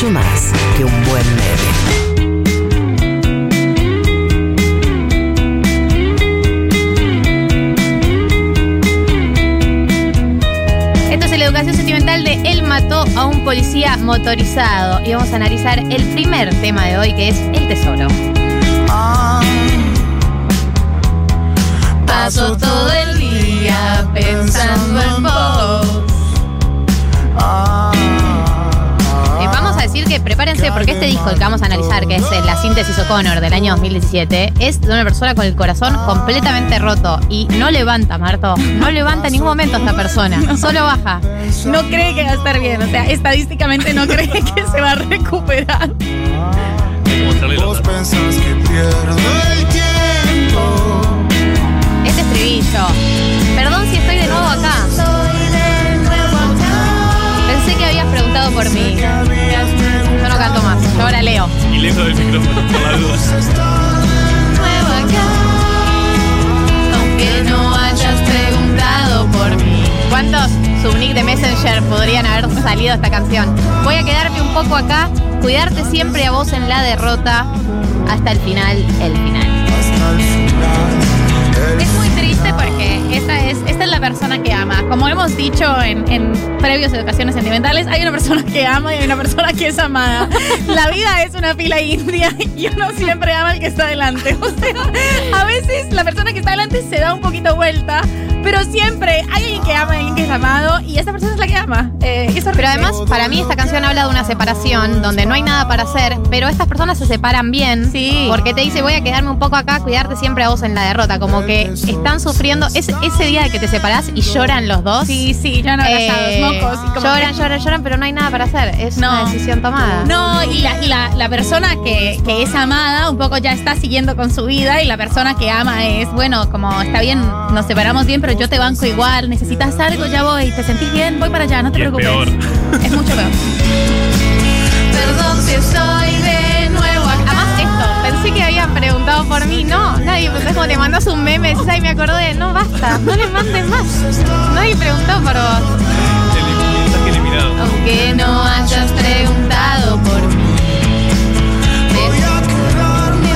mucho más que un buen meme. Esto es la educación sentimental de Él mató a un policía motorizado. Y vamos a analizar el primer tema de hoy, que es el tesoro. Paso todo el día pensando en vos. Decir que prepárense porque este disco el que vamos a analizar, que es eh, la síntesis O'Connor del año 2017, es de una persona con el corazón completamente roto y no levanta, Marto. No levanta en ningún momento esta persona, solo baja. No cree que va a estar bien. O sea, estadísticamente no cree que se va a recuperar. Mostrarle la Vos tapa. pensás que pierdo el tiempo. Este estribillo. Perdón si estoy de nuevo acá. Pensé que habías preguntado por mí. Yo no canto más, yo ahora leo. Y lejos del micrófono, por la duda. Nuevo acá, aunque no hayas preguntado por mí. ¿Cuántos subnick de Messenger podrían haber salido esta canción? Voy a quedarme un poco acá, cuidarte siempre a vos en la derrota, hasta el final, el final. Hasta el final. El Es muy triste porque esta es, esta es la persona que. Como hemos dicho en, en previos educaciones sentimentales, hay una persona que ama y hay una persona que es amada. La vida es una fila india y uno siempre ama al que está delante. O sea, a veces la persona que está delante se da un poquito vuelta, pero siempre hay alguien que ama y alguien que es amado y esa persona es la que ama. Eh, es horrible. Pero además, para mí esta canción habla de una separación donde no hay nada para hacer, pero estas personas se separan bien. Sí. Porque te dice, voy a quedarme un poco acá, cuidarte siempre a vos en la derrota. Como que están sufriendo ese, ese día de que te separás y lloran los dos. Sí, sí, ya no abrazados, Eh, mocos. y como lloran, que- lloran, lloran, pero no hay nada para hacer. Es una No. decisión tomada. No, y la, y la, la persona que, que es amada un poco ya está siguiendo con su vida y la persona que ama es, bueno, como está bien, nos separamos bien, pero yo te banco igual, necesitas algo, ya voy, te sentís bien, voy para allá, no te Y es preocupes. peor. Es mucho peor. Perdón si estoy de nuevo acá. Además, esto, pensé que habían preguntado por mí. No, nadie. Pensé como te mandas un meme, decís, ay, me acordé. No, basta, no le mandes más. Nadie preguntó por vos. El mensaje eliminado. Aunque no hayas preguntado por mí.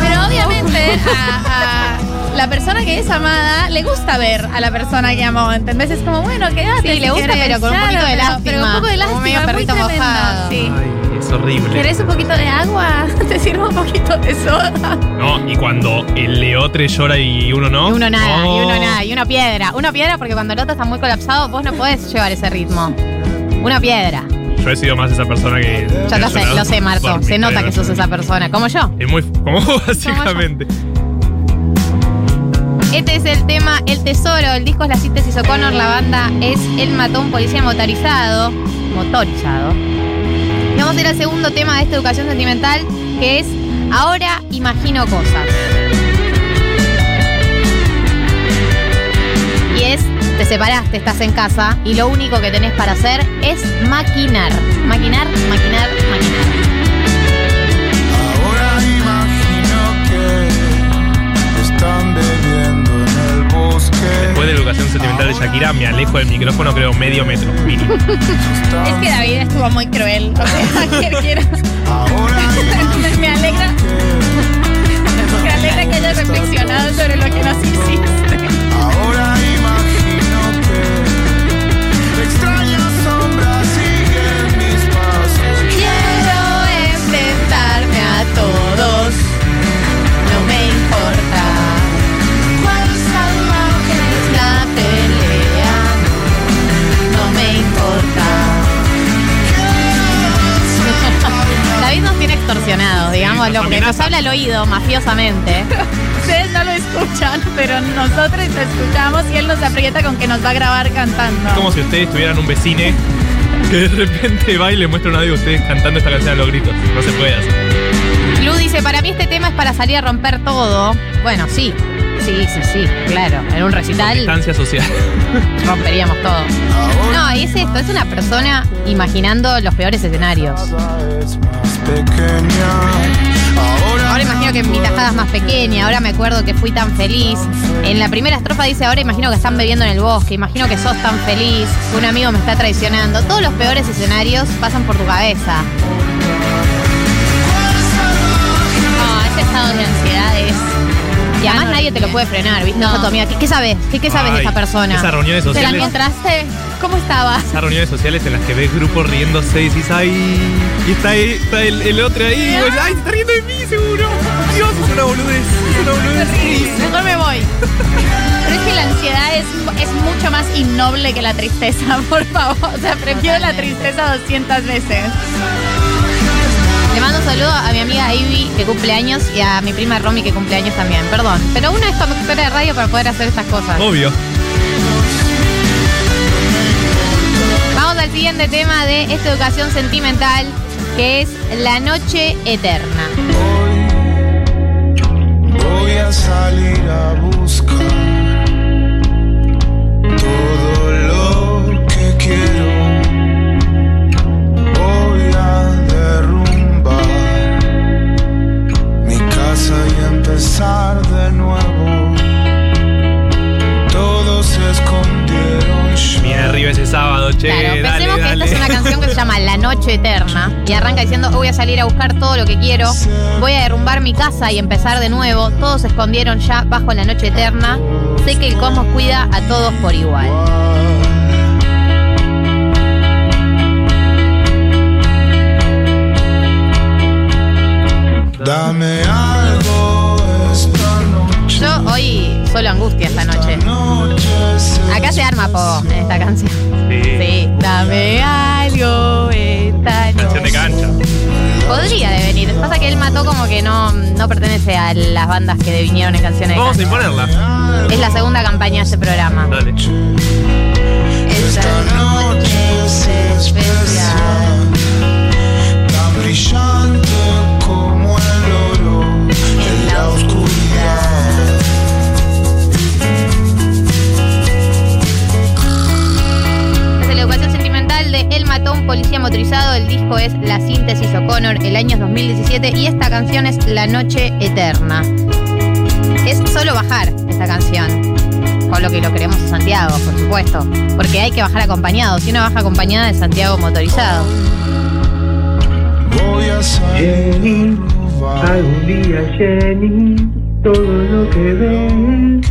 Pero obviamente a, a la persona que es amada le gusta ver a la persona que amó, ¿entendés? Es como, bueno, quédate. Sí, si le gusta, querés. pero con un Claro, poquito de lástima. Pero un poco de Como lástima, medio muy perrito mojado. Sí. Ay, es horrible. ¿Querés un poquito de agua? Te sirvo un poquito de soda. No, y cuando el leotre llora y uno no. Y uno nada, y uno nada, y uno piedra. Uno piedra porque cuando el otro está muy colapsado, vos no podés llevar ese ritmo. Una piedra. Yo he sido más esa persona que. Ya lo sé, lo sé, Marto. Se nota que sos esa persona, como yo. Es muy. Como básicamente. Este es el tema El Tesoro, el disco es la síntesis O'Connor, la banda es El mató a un policía motorizado. Motorizado. Vamos a ir al segundo tema de esta educación sentimental, que es Ahora imagino cosas. Y es, te separaste, estás en casa y lo único que tenés para hacer es maquinar. Maquinar, maquinar, maquinar. Alejo del micrófono, creo, medio metro, mínimo. Es que David estuvo muy cruel. O sea, que quiera- Ahora me, me alegra, me alegra que hayas reflexionado sobre lo que nos hiciste. Ahora imagino que extrañas sombras siguen mis pasos. Quiero enfrentarme a todos, extorsionados, digámoslo, nos que nos amenaza. habla al oído mafiosamente. Ustedes no lo escuchan, pero nosotros lo escuchamos y él nos aprieta con que nos va a grabar cantando. Es como si ustedes tuvieran un vecine que de repente va y le muestra un audio a ustedes cantando esta canción a los gritos. No se puede hacer. Lu dice, para mí este tema es para salir a romper todo. Bueno, sí, sí, sí, sí, claro. En un recital Distancia social. romperíamos todo. No, y es esto, es una persona imaginando los peores escenarios. Ahora imagino que mi tajada es más pequeña, ahora me acuerdo que fui tan feliz. En la primera estrofa dice, ahora imagino que están bebiendo en el bosque, imagino que sos tan feliz, un amigo me está traicionando. Todos los peores escenarios pasan por tu cabeza. No, ese estado de ansiedad es... Y además nadie te lo puede frenar, ¿viste? No. tu amiga, ¿qué, qué sabes? ¿Qué, sabes de esta persona? ¿Te la encontraste? ¿Cómo estaba? Esas reuniones sociales en las que ves grupos riéndose y dices, ay, y está, ahí, está el, el otro ahí, y vos, ay, se está riendo de mí, seguro. Dios, es una boludez, es una boludez. Mejor me voy. Pero es que la ansiedad es, es mucho más innoble que la tristeza, por favor. O sea, prefiero la tristeza 200 veces. Le mando un saludo a mi amiga Ivy, que cumple años, y a mi prima Romy, que cumple años también. Perdón. Pero uno es conductora de radio para poder hacer estas cosas. Obvio. Siguiente tema de esta educación sentimental, que es la noche eterna. Hoy voy a salir a buscar todo lo que quiero. Voy a derrumbar mi casa y empezar de nuevo. Todos se escondieron. Bien arriba ese sábado, che, Claro, dale, pensemos que esta es una canción que se llama La Noche Eterna y arranca diciendo "Hoy voy a salir a buscar todo lo que quiero, voy a derrumbar mi casa y empezar de nuevo, todos se escondieron ya bajo la noche eterna, sé que el cosmos cuida a todos por igual. Dame algo. Yo hoy solo angustia esta noche. noche Acá se arma poco en esta canción. Sí. Sí, dame algo esta Canción de noche. cancha. Podría devenir. Pasa que él mató como que no, no pertenece a las bandas que vinieron en canciones Vamos a imponerla. Es la segunda campaña de este programa. Dale. Esta noche es especial. Policía motorizado. El disco es La síntesis O'Connor, el año 2017. Y esta canción es La noche eterna. Es solo bajar esta canción. Con lo que lo queremos a Santiago, por supuesto. Porque hay que bajar acompañado. Si uno baja acompañada de Santiago motorizado. Voy a salir algún día Jenny, todo lo que ves,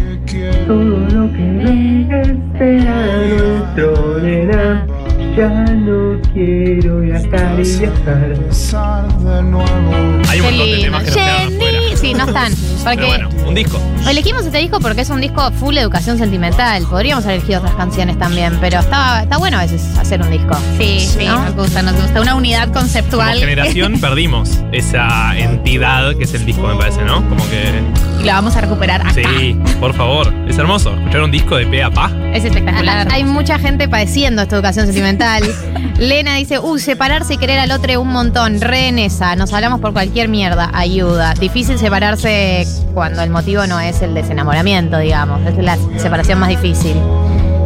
todo lo que ves será nuestro nena. Ya no quiero viajar y viajar. Empezar de nuevo. Hay un montón de temas que afuera. Sí, no están. Porque Pero bueno, un disco. elegimos este disco porque es un disco full educación sentimental. Podríamos haber elegido otras canciones también, pero está, está bueno a veces hacer un disco. Sí, sí, ¿No? nos gusta, nos gusta. Una unidad Como conceptual. generación perdimos esa entidad que es el disco, me parece, ¿no? Como que. y la vamos a recuperar acá. Sí, por favor. Es hermoso. Escuchar un disco de pe a pa. Es espectacular. Hay mucha gente padeciendo esta educación sentimental. Lena dice, uy, separarse y querer al otro un montón. Re en esa. Nos hablamos por cualquier mierda. Ayuda. Difícil separarse cuando el motivo no es el desenamoramiento, digamos. Es la separación más difícil.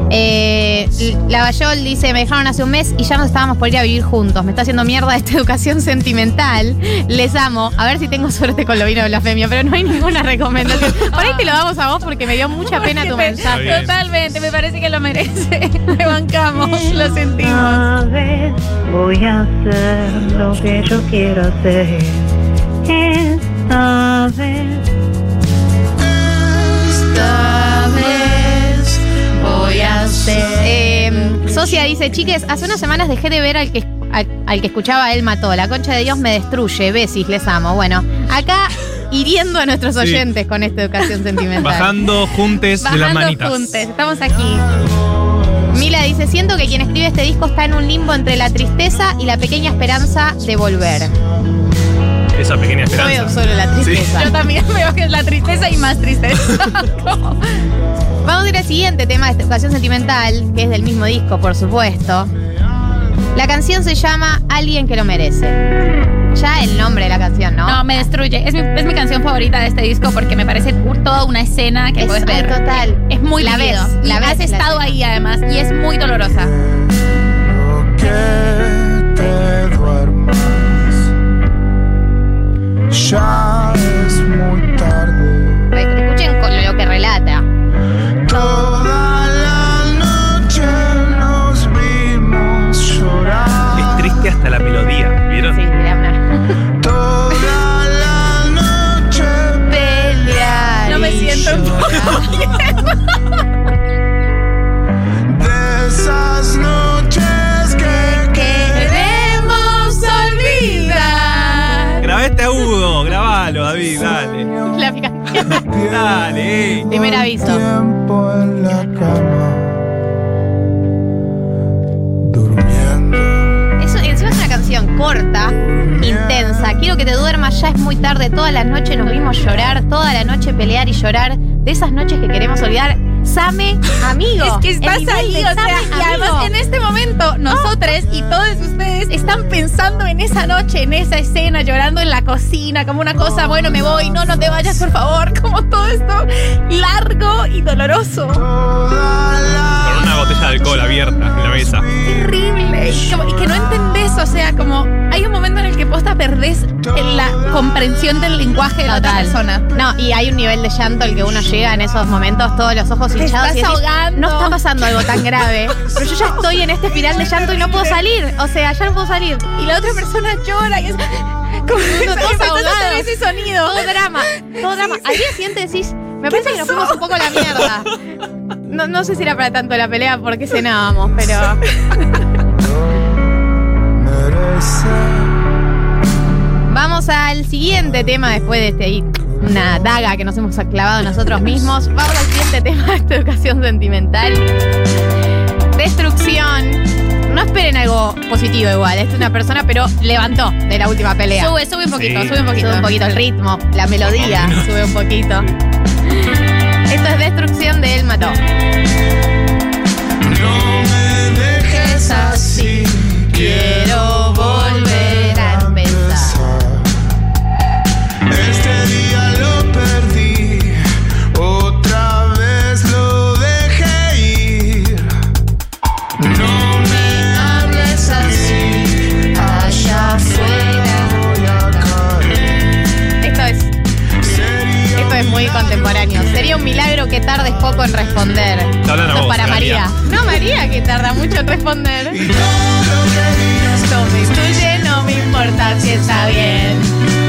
Eh, Lavallol dice, me dejaron hace un mes y ya nos estábamos por ir a vivir juntos. Me está haciendo mierda esta educación sentimental. Les amo. A ver si tengo suerte con lo vino de blasfemia, pero no hay ninguna recomendación. Por ahí te lo damos a vos porque me dio mucha pena tu mensaje. Totalmente, me parece que lo merece. Le bancamos, lo sentimos. Esta vez voy a hacer lo que yo quiero hacer. Esta vez. Esta vez voy a hacer. Eh, Socia dice, chiques, hace unas semanas dejé de ver al que, al, al que escuchaba Él mató. La concha de Dios me destruye. Besis, les amo. Bueno, acá hiriendo a nuestros Sí. oyentes con esta educación sentimental. Bajando juntes de las Bajando manitas. juntes, estamos aquí. Mila dice, siento que quien escribe este disco está en un limbo entre la tristeza y la pequeña esperanza de volver. Esa pequeña Yo veo esperanza. solo la tristeza. Yo también veo que es la tristeza y más tristeza. Vamos a ir al siguiente tema de esta educación sentimental, que es del mismo disco, por supuesto. La canción se llama Alguien que lo merece. Ya el nombre de la canción, ¿no? No, me destruye. Es mi, es mi canción favorita de este disco porque me parece toda una escena que Es- puedes ver. total. Es muy La vivido. ves, la ves, Has la estado escena. ahí además y es muy dolorosa. Lo que te duermas. Ya es muy tarde. Escuchen con lo que relata. Toda la noche nos vimos Es llorar. triste hasta la melodía, Toda la noche nos vimos llorar, toda la noche pelear y llorar. De esas noches que queremos olvidar. Same, amigo. Es que estás ahí, o sea, y además en este momento, nosotros y todos ustedes están pensando en esa noche, en esa escena, llorando en la cocina, como una cosa, bueno, me voy, no, no te vayas, por favor, como todo esto largo y doloroso. Toda la botella de alcohol abierta en la mesa. Terrible. Y, como- y que no entendés, o sea, como hay un momento en el que posta perdés en la comprensión del lenguaje de la otra persona. No, y hay un nivel de llanto al que uno llega en esos momentos, todos los ojos Te hinchados. estás y decís, ahogando. No está pasando algo tan grave, pero yo ya estoy en este espiral de llanto y no puedo salir. O sea, ya no puedo salir. Y la otra persona llora y es como ahogados. ese sonido. Todo drama, todo drama. Al día siguiente decís, me parece que nos fuimos un poco a la mierda. No, no sé si era para tanto la pelea porque cenábamos, pero. Vamos al siguiente tema después de este ahí, una daga que nos hemos clavado nosotros mismos. Vamos al siguiente tema de esta educación sentimental. Destrucción. No esperen algo positivo igual. Esta es una persona, pero levantó de la última pelea. Sube, sube un poquito, Sí. sube un poquito. Sube un poquito el ritmo, la melodía sube un poquito. Esto es destrucción de él mató. No me dejes así. Quiero poco en responder. Te hablan a Esto es vos, para María. María. No, María, que tarda mucho en responder. Todo me influye, no me importa si está bien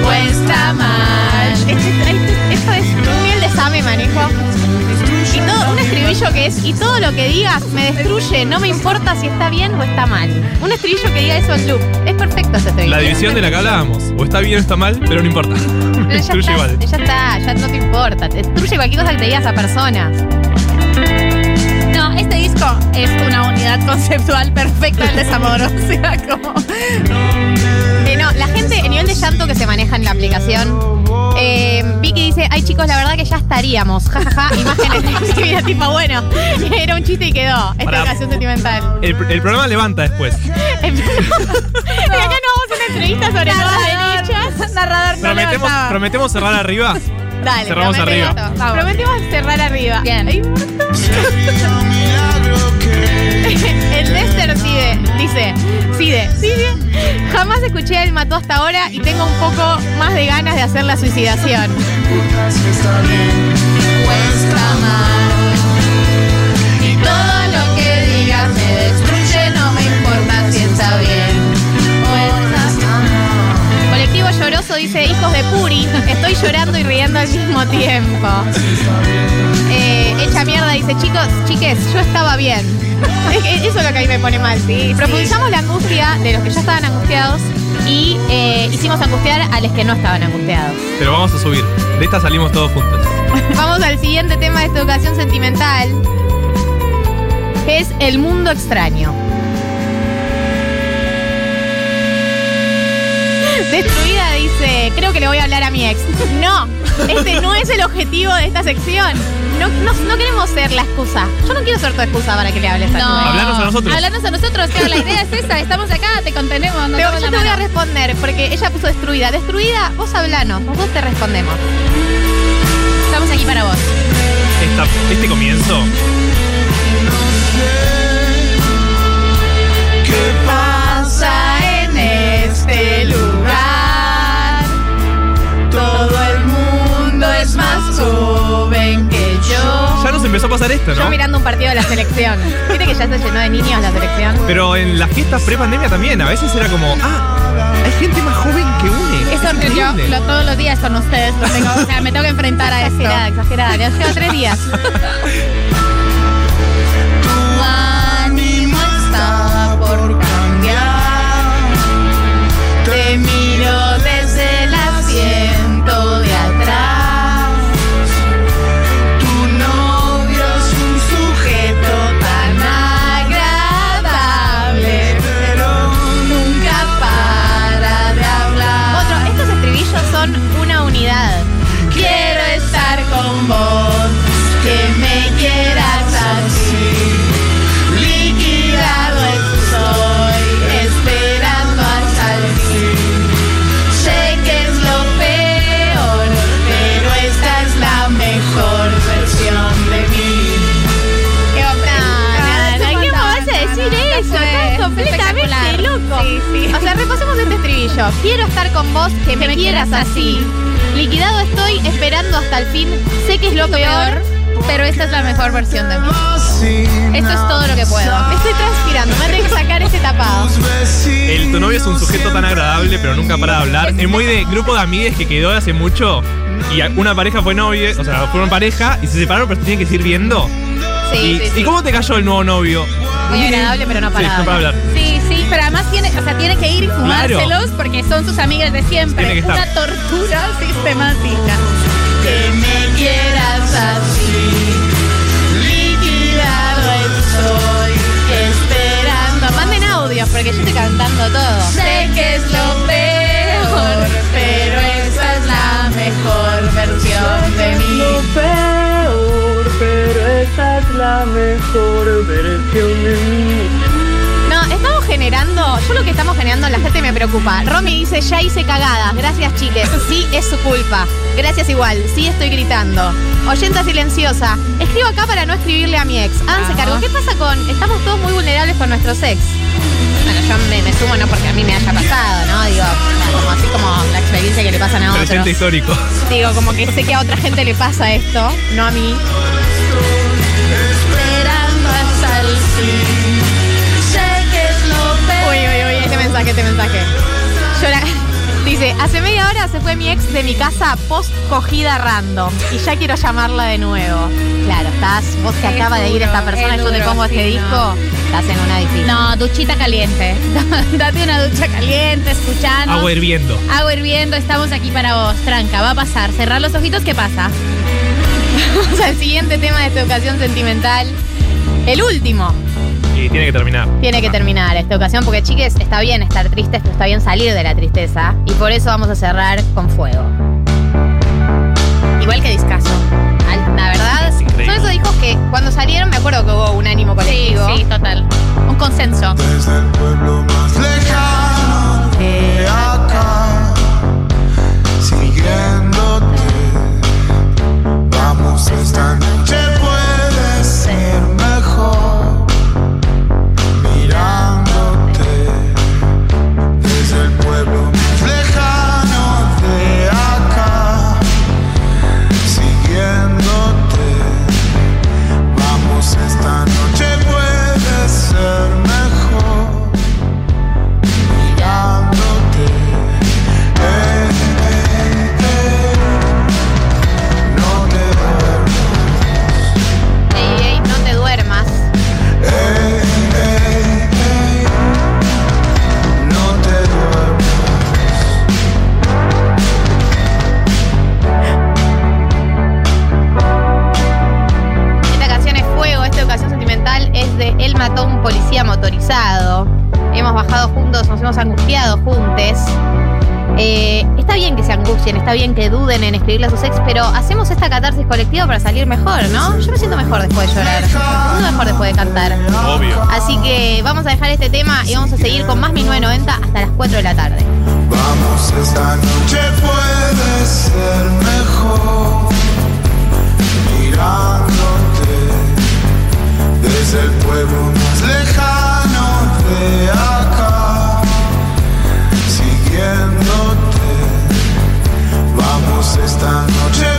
o está mal. Esto, es un nivel de Same, manejo. Todo, un estribillo que es, y todo lo que digas me destruye, no me importa si está bien o está mal. Un estribillo que diga eso en loop. Es perfecto ese estribillo. La división de la que hablábamos. O está bien o está mal, pero no importa. Pero ya Destruye está, igual. ya está, ya no te importa. Te destruye cualquier cosa que te digas a personas. No, este disco es una unidad conceptual perfecta del desamor. O sea, como. Eh, no, la gente, el nivel de llanto que se maneja en la aplicación. Eh, Vicky dice, ay chicos, la verdad que ya estaríamos. Ja, ja, ja. Imágenes de mi vida, tipo, bueno, era un chiste y quedó. Esta Pará. educación sentimental. El, el programa levanta después. y acá no vamos a una entrevista sobre nuevas derechas. Narrador no Prometemos, levantaba. prometemos cerrar arriba. Dale, Cerramos prometemos, arriba. Vamos. prometemos cerrar arriba. Bien. Ay, El Lester Cide dice, Cide, Cide, jamás escuché él mató hasta ahora y tengo un poco más de ganas de hacer la suicidación. importa si está bien o está mal. Y todo lo que digas me destruye, no me importa si está bien o está mal. Colectivo Lloroso dice, hijos de Puri, estoy llorando y riendo al mismo tiempo. Mierda dice, chicos, chiques, yo estaba bien. Es que Eso es lo que a mí me pone mal. Profundizamos la angustia de los que ya estaban angustiados y eh, hicimos angustiar a los que no estaban angustiados. Pero vamos a subir. De esta salimos todos juntos. Vamos al siguiente tema de esta educación sentimental, que es el mundo extraño. Destruida dice, creo que le voy a hablar a mi ex. No, este no es el objetivo de esta sección. No, no, no queremos ser la excusa. Yo no quiero ser tu excusa para que le hables a tu No. ex. Hablanos a nosotros. Hablanos a nosotros, claro, la idea es esa. Estamos acá, te contenemos. No Pero yo te voy a responder, porque ella puso destruida. Destruida, vos hablanos, nosotros te respondemos. Estamos aquí para vos. Esta- este comienzo. ¿Qué pasa en este lugar? Más joven que yo. Ya nos empezó a pasar esto, Yo ¿no? mirando un partido de la selección. ¿Viste que ya se llenó de niños la selección? Pero en las fiestas pre-pandemia también. A veces era como, ah, hay gente más joven que une. Eso Es yo lo- todos los días con ustedes. lo tengo, o sea, me tengo que enfrentar a esto. Exagerada, exagerada. Ya llevo tres días. quiero estar con vos, que me, me quieras quieras así. Liquidado estoy esperando hasta el fin, sé que es lo peor. pero esta es la mejor versión de mí. Esto es todo lo que puedo. Me estoy transpirando, me tengo que sacar este tapado. El, tu novio es un sujeto tan agradable, pero nunca para de hablar. Es muy de grupo de amigues que quedó hace mucho. Y una pareja fue novia, o sea, fueron pareja y se separaron, pero se tienen que seguir viendo. Sí, y, sí, sí. ¿Y cómo te cayó el nuevo novio? Muy agradable, pero no Sí, para no para hablar. Sí, sí, pero además que ir y fumárselos porque son sus amigas de siempre. Tiene que estar. Una tortura sistemática. Que me quieras así, liquidado estoy, esperando. Manden audios porque yo estoy cantando todo. Sé que es lo peor, pero esa es la mejor versión de mí. Lo peor, pero esa es la mejor versión de mí. Generando, yo lo que estamos generando, la gente me preocupa. Romy dice, ya hice cagadas, gracias chiles. Sí, es su culpa. Gracias igual, sí estoy gritando. Oyenta silenciosa, escribo acá para no escribirle a mi ex. Ah, se cargó. ¿Qué pasa con, estamos todos muy vulnerables con nuestros ex? Bueno, yo me, me sumo no porque a mí me haya pasado, ¿no? Digo, como así como la experiencia que le pasan a otros. Presente histórico. Digo, como que sé que a otra gente le pasa esto, no a mí. Mensaje, este mensaje. Dice, hace media hora se fue mi ex de mi casa post cogida random y ya quiero llamarla de nuevo. Claro, estás, vos que Es acaba de ir esta duro, persona y es yo te duro, pongo este disco, no. estás en una difícil. No, duchita caliente. Date una ducha caliente, escuchando. Agua hirviendo. Agua hirviendo, estamos aquí para vos. Tranca, va a pasar. Cerrar los ojitos, ¿qué pasa? Vamos al siguiente tema de esta ocasión sentimental. El último Y tiene que terminar. tiene que terminar esta ocasión porque, chiques, está bien estar tristes, pero está bien salir de la tristeza. Y por eso vamos a cerrar con fuego. Igual que discaso. La verdad, son Increíble. esos discos que cuando salieron me acuerdo que hubo un ánimo colectivo. Sí, total. Un consenso. Desde el pueblo más lejano de acá, siguiéndote. Vamos, esta noche escribirle a sus ex, pero hacemos esta catarsis colectiva para salir mejor, ¿no? Yo me siento mejor después de llorar. Me siento mejor después de cantar. Obvio. Así que vamos a dejar este tema y vamos a seguir con más 1990 hasta las 4 de la tarde. Vamos, esta noche puede ser mejor. Mirándote desde el pueblo más lejano de acá. Siguiendo esta noche.